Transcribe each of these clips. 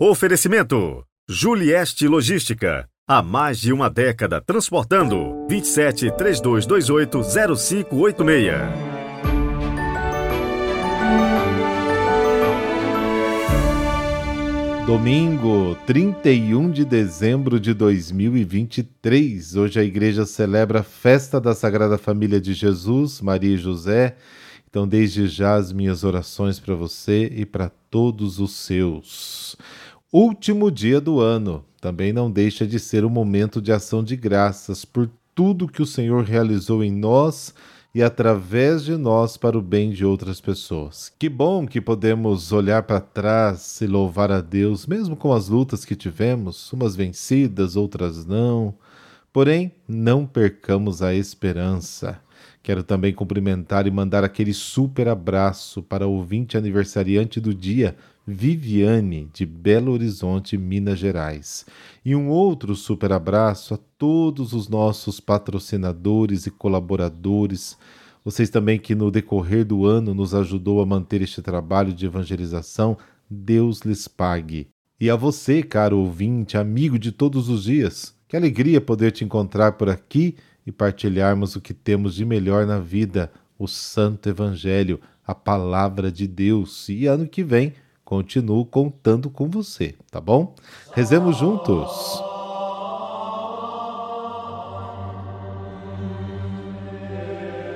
Oferecimento: Julieste Logística. Há mais de uma década transportando 27 3228 0586. Domingo, 31 de dezembro de 2023. Hoje a igreja celebra a festa da Sagrada Família de Jesus, Maria e José. Então, desde já, as minhas orações para você e para todos os seus. Último dia do ano também não deixa de ser um momento de ação de graças por tudo que o Senhor realizou em nós e através de nós para o bem de outras pessoas. Que bom que podemos olhar para trás e louvar a Deus, mesmo com as lutas que tivemos, umas vencidas, outras não. Porém, não percamos a esperança. Quero também cumprimentar e mandar aquele super abraço para o ouvinte aniversariante do dia, Viviane, de Belo Horizonte, Minas Gerais. E um outro super abraço a todos os nossos patrocinadores e colaboradores. Vocês também que no decorrer do ano nos ajudou a manter este trabalho de evangelização, Deus lhes pague. E a você, caro ouvinte, amigo de todos os dias, que alegria poder te encontrar por aqui e partilharmos o que temos de melhor na vida, o Santo Evangelho, a Palavra de Deus. E ano que vem continuo contando com você, tá bom? Rezemos juntos.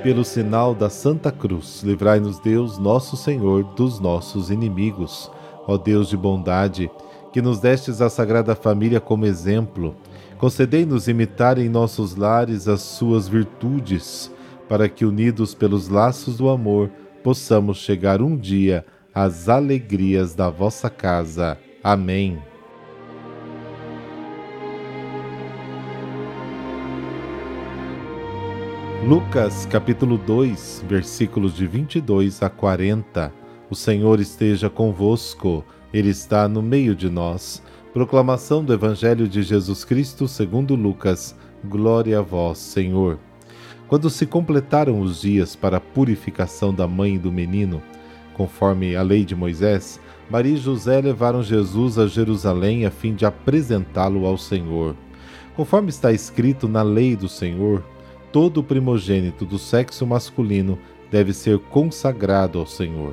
Pelo sinal da Santa Cruz, livrai-nos Deus, nosso Senhor, dos nossos inimigos. Ó Deus de bondade, que nos destes a Sagrada Família como exemplo, concedei-nos imitar em nossos lares as suas virtudes, para que, unidos pelos laços do amor, possamos chegar um dia as alegrias da vossa casa. Amém. Lucas capítulo 2, versículos de 22 a 40. O Senhor esteja convosco, Ele está no meio de nós. Proclamação do Evangelho de Jesus Cristo segundo Lucas. Glória a vós, Senhor. Quando se completaram os dias para a purificação da mãe e do menino, Conforme a lei de Moisés, Maria e José levaram Jesus a Jerusalém a fim de apresentá-lo ao Senhor. Conforme está escrito na lei do Senhor, todo primogênito do sexo masculino deve ser consagrado ao Senhor.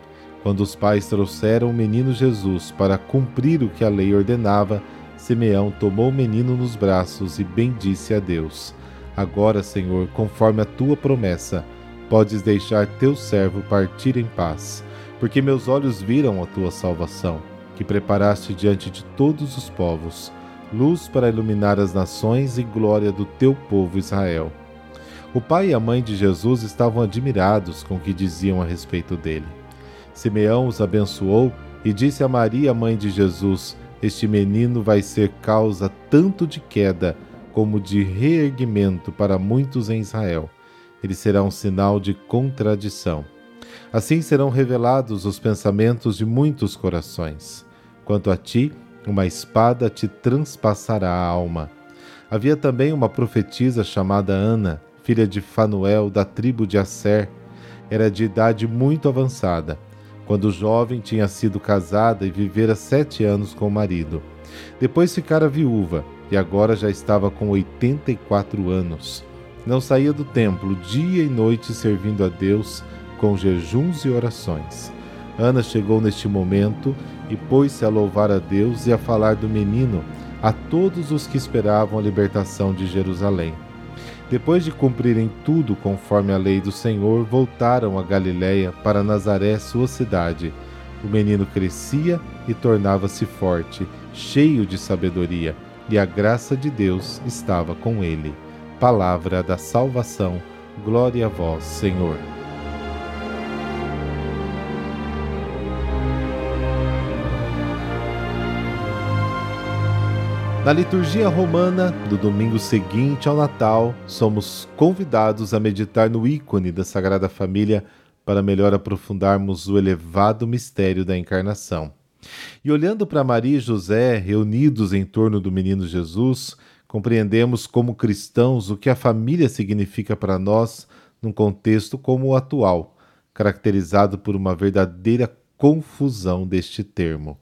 Quando os pais trouxeram o menino Jesus para cumprir o que a lei ordenava, Simeão tomou o menino nos braços e bendisse a Deus. Agora, Senhor, conforme a tua promessa, podes deixar teu servo partir em paz porque meus olhos viram a tua salvação, que preparaste diante de todos os povos, luz para iluminar as nações e glória do teu povo Israel. O pai e a mãe de Jesus estavam admirados com o que diziam a respeito dele. Simeão os abençoou e disse a Maria, mãe de Jesus: Este menino vai ser causa tanto de queda como de reerguimento para muitos em Israel. Ele será um sinal de contradição Assim serão revelados os pensamentos de muitos corações. Quanto a ti, uma espada te transpassará a alma. Havia também uma profetisa chamada Ana, filha de Fanuel, da tribo de Asser. Era de idade muito avançada. Quando jovem, tinha sido casada e vivera sete anos com o marido. Depois ficara viúva e agora já estava com 84 anos. Não saía do templo dia e noite servindo a Deus com jejuns e orações. Ana chegou neste momento e pôs-se a louvar a Deus e a falar do menino a todos os que esperavam a libertação de Jerusalém. Depois de cumprirem tudo conforme a lei do Senhor, voltaram a Galiléia para Nazaré, sua cidade. O menino crescia e tornava-se forte, cheio de sabedoria, e a graça de Deus estava com ele. Palavra da salvação. Glória a vós, Senhor. Na liturgia romana do domingo seguinte ao Natal, somos convidados a meditar no ícone da Sagrada Família para melhor aprofundarmos o elevado mistério da encarnação. E olhando para Maria e José reunidos em torno do menino Jesus, compreendemos como cristãos o que a família significa para nós num contexto como o atual, caracterizado por uma verdadeira confusão deste termo.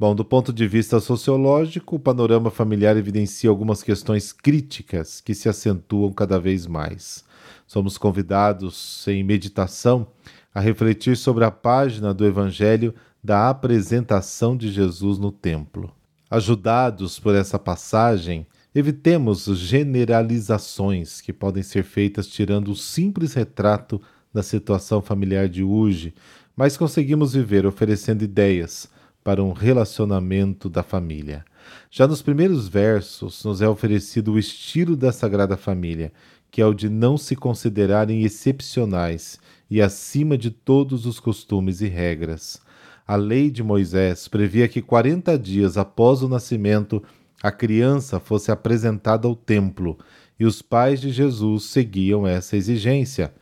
Bom, do ponto de vista sociológico, o panorama familiar evidencia algumas questões críticas que se acentuam cada vez mais. Somos convidados, em meditação, a refletir sobre a página do Evangelho da apresentação de Jesus no templo. Ajudados por essa passagem, evitemos generalizações que podem ser feitas tirando o simples retrato da situação familiar de hoje, mas conseguimos viver oferecendo ideias para um relacionamento da família. Já nos primeiros versos, nos é oferecido o estilo da Sagrada Família, que é o de não se considerarem excepcionais e acima de todos os costumes e regras. A lei de Moisés previa que 40 dias após o nascimento a criança fosse apresentada ao templo, e os pais de Jesus seguiam essa exigência.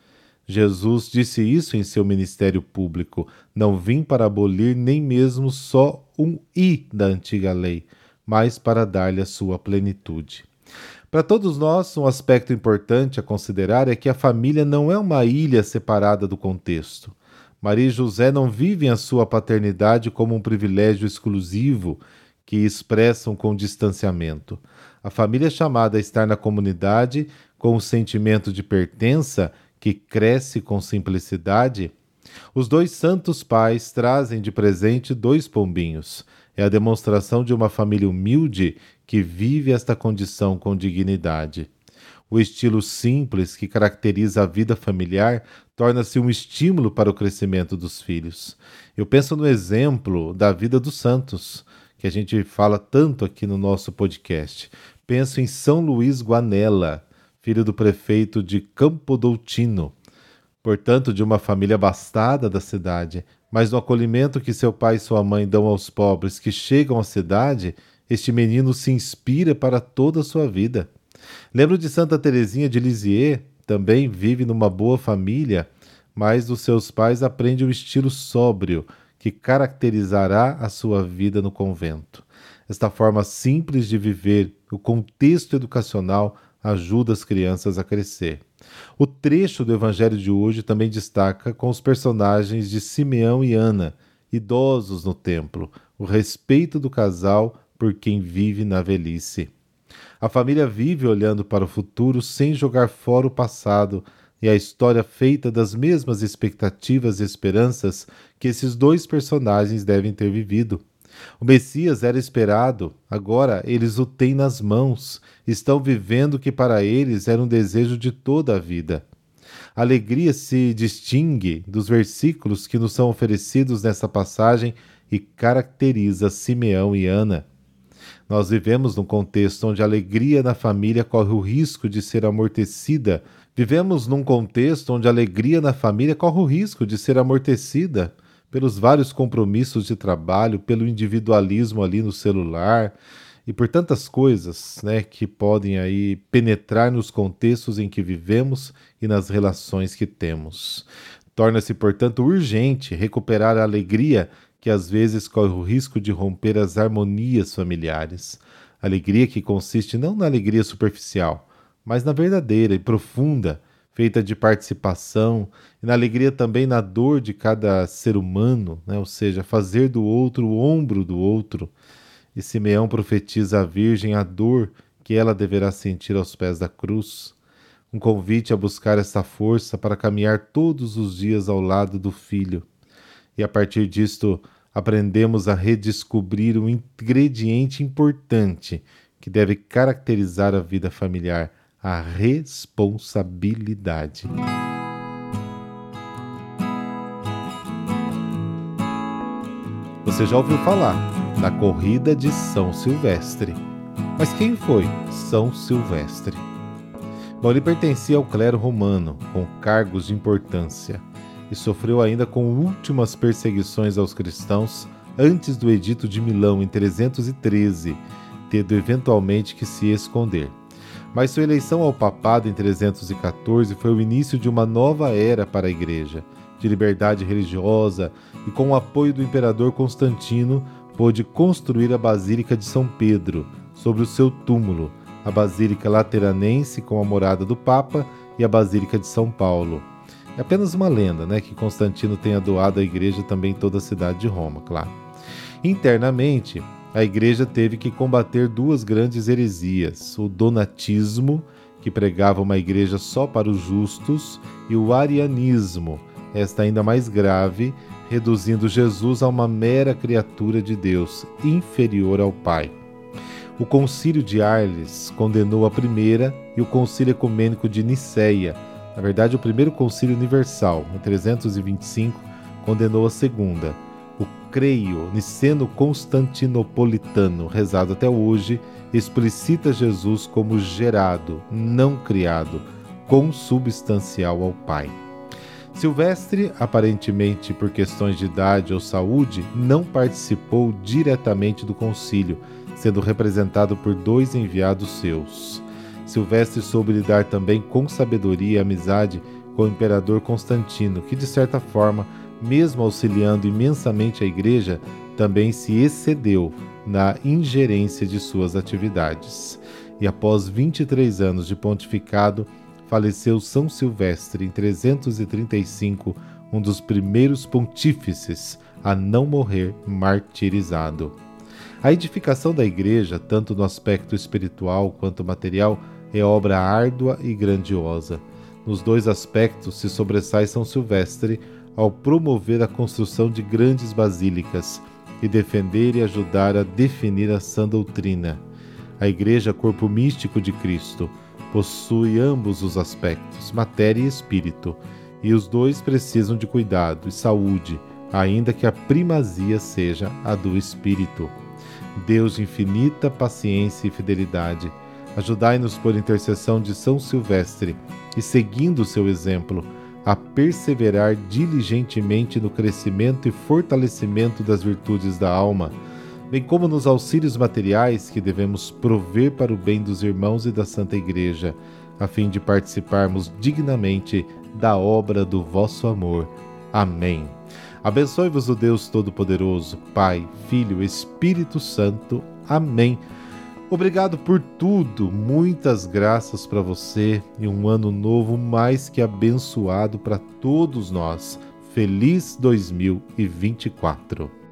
Jesus disse isso em seu ministério público: Não vim para abolir nem mesmo só um i da antiga lei, mas para dar-lhe a sua plenitude. Para todos nós, um aspecto importante a considerar é que a família não é uma ilha separada do contexto. Maria e José não vivem a sua paternidade como um privilégio exclusivo que expressam com distanciamento. A família é chamada a estar na comunidade com o sentimento de pertença que cresce com simplicidade, os dois santos pais trazem de presente dois pombinhos. É a demonstração de uma família humilde que vive esta condição com dignidade. O estilo simples que caracteriza a vida familiar torna-se um estímulo para o crescimento dos filhos. Eu penso no exemplo da vida dos santos, que a gente fala tanto aqui no nosso podcast. Penso em São Luís Guanella, filho do prefeito de Campo Doutino, portanto de uma família abastada da cidade, mas no acolhimento que seu pai e sua mãe dão aos pobres que chegam à cidade, este menino se inspira para toda a sua vida. Lembro de Santa Teresinha de Lisieux, também vive numa boa família, mas dos seus pais aprende o estilo sóbrio que caracterizará a sua vida no convento. Esta forma simples de viver o contexto educacional ajuda as crianças a crescer. O trecho do Evangelho de hoje também destaca com os personagens de Simeão e Ana, idosos no templo, o respeito do casal por quem vive na velhice. A família vive olhando para o futuro sem jogar fora o passado e a história feita das mesmas expectativas e esperanças que esses dois personagens devem ter vivido. O Messias era esperado, agora eles o têm nas mãos, estão vivendo o que para eles era um desejo de toda a vida. A alegria se distingue dos versículos que nos são oferecidos nessa passagem e caracteriza Simeão e Ana. Nós vivemos num contexto onde a alegria na família corre o risco de ser amortecida. Vivemos num contexto onde a alegria na família corre o risco de ser amortecida pelos vários compromissos de trabalho, pelo individualismo ali no celular e por tantas coisas, né, que podem aí penetrar nos contextos em que vivemos e nas relações que temos. Torna-se, portanto, urgente recuperar a alegria que às vezes corre o risco de romper as harmonias familiares. Alegria que consiste não na alegria superficial, mas na verdadeira e profunda feita de participação, e na alegria também na dor de cada ser humano, né? ou seja, fazer do outro o ombro do outro. E Simeão profetiza à Virgem a dor que ela deverá sentir aos pés da cruz. Um convite a buscar essa força para caminhar todos os dias ao lado do filho. E a partir disto, aprendemos a redescobrir um ingrediente importante que deve caracterizar a vida familiar a responsabilidade. Você já ouviu falar da corrida de São Silvestre. Mas quem foi São Silvestre? Bom, ele pertencia ao clero romano, com cargos de importância, e sofreu ainda com últimas perseguições aos cristãos antes do Edito de Milão em 313, tendo eventualmente que se esconder. Mas sua eleição ao papado em 314 foi o início de uma nova era para a Igreja, de liberdade religiosa, e com o apoio do imperador Constantino, pôde construir a Basílica de São Pedro, sobre o seu túmulo, a Basílica Lateranense com a morada do Papa e a Basílica de São Paulo. É apenas uma lenda, né, que Constantino tenha doado à igreja também toda a cidade de Roma, claro. Internamente, a igreja teve que combater duas grandes heresias: o donatismo, que pregava uma igreja só para os justos, e o arianismo, esta ainda mais grave, reduzindo Jesus a uma mera criatura de Deus, inferior ao Pai. O Concílio de Arles condenou a primeira e o Concílio Ecumênico de Nicéia, na verdade o primeiro Concílio Universal, em 325, condenou a segunda. Creio Niceno-Constantinopolitano, rezado até hoje, explicita Jesus como gerado, não criado, consubstancial ao Pai. Silvestre, aparentemente por questões de idade ou saúde, não participou diretamente do concílio, sendo representado por dois enviados seus. Silvestre soube lidar também com sabedoria e amizade com o imperador Constantino, que de certa forma, mesmo auxiliando imensamente a igreja, também se excedeu na ingerência de suas atividades. E após 23 anos de pontificado, faleceu São Silvestre em 335, um dos primeiros pontífices a não morrer martirizado. A edificação da igreja, tanto no aspecto espiritual quanto material, é obra árdua e grandiosa. Nos dois aspectos se sobressai São Silvestre ao promover a construção de grandes basílicas e defender e ajudar a definir a sã doutrina. A Igreja, corpo místico de Cristo, possui ambos os aspectos, matéria e espírito, e os dois precisam de cuidado e saúde, ainda que a primazia seja a do espírito. Deus de infinita paciência e fidelidade, ajudai-nos por intercessão de São Silvestre e seguindo seu exemplo, a perseverar diligentemente no crescimento e fortalecimento das virtudes da alma, bem como nos auxílios materiais que devemos prover para o bem dos irmãos e da Santa Igreja, a fim de participarmos dignamente da obra do vosso amor. Amém. Abençoe-vos o Deus Todo-Poderoso, Pai, Filho, Espírito Santo. Amém. Obrigado por tudo, muitas graças para você e um ano novo mais que abençoado para todos nós. Feliz 2024.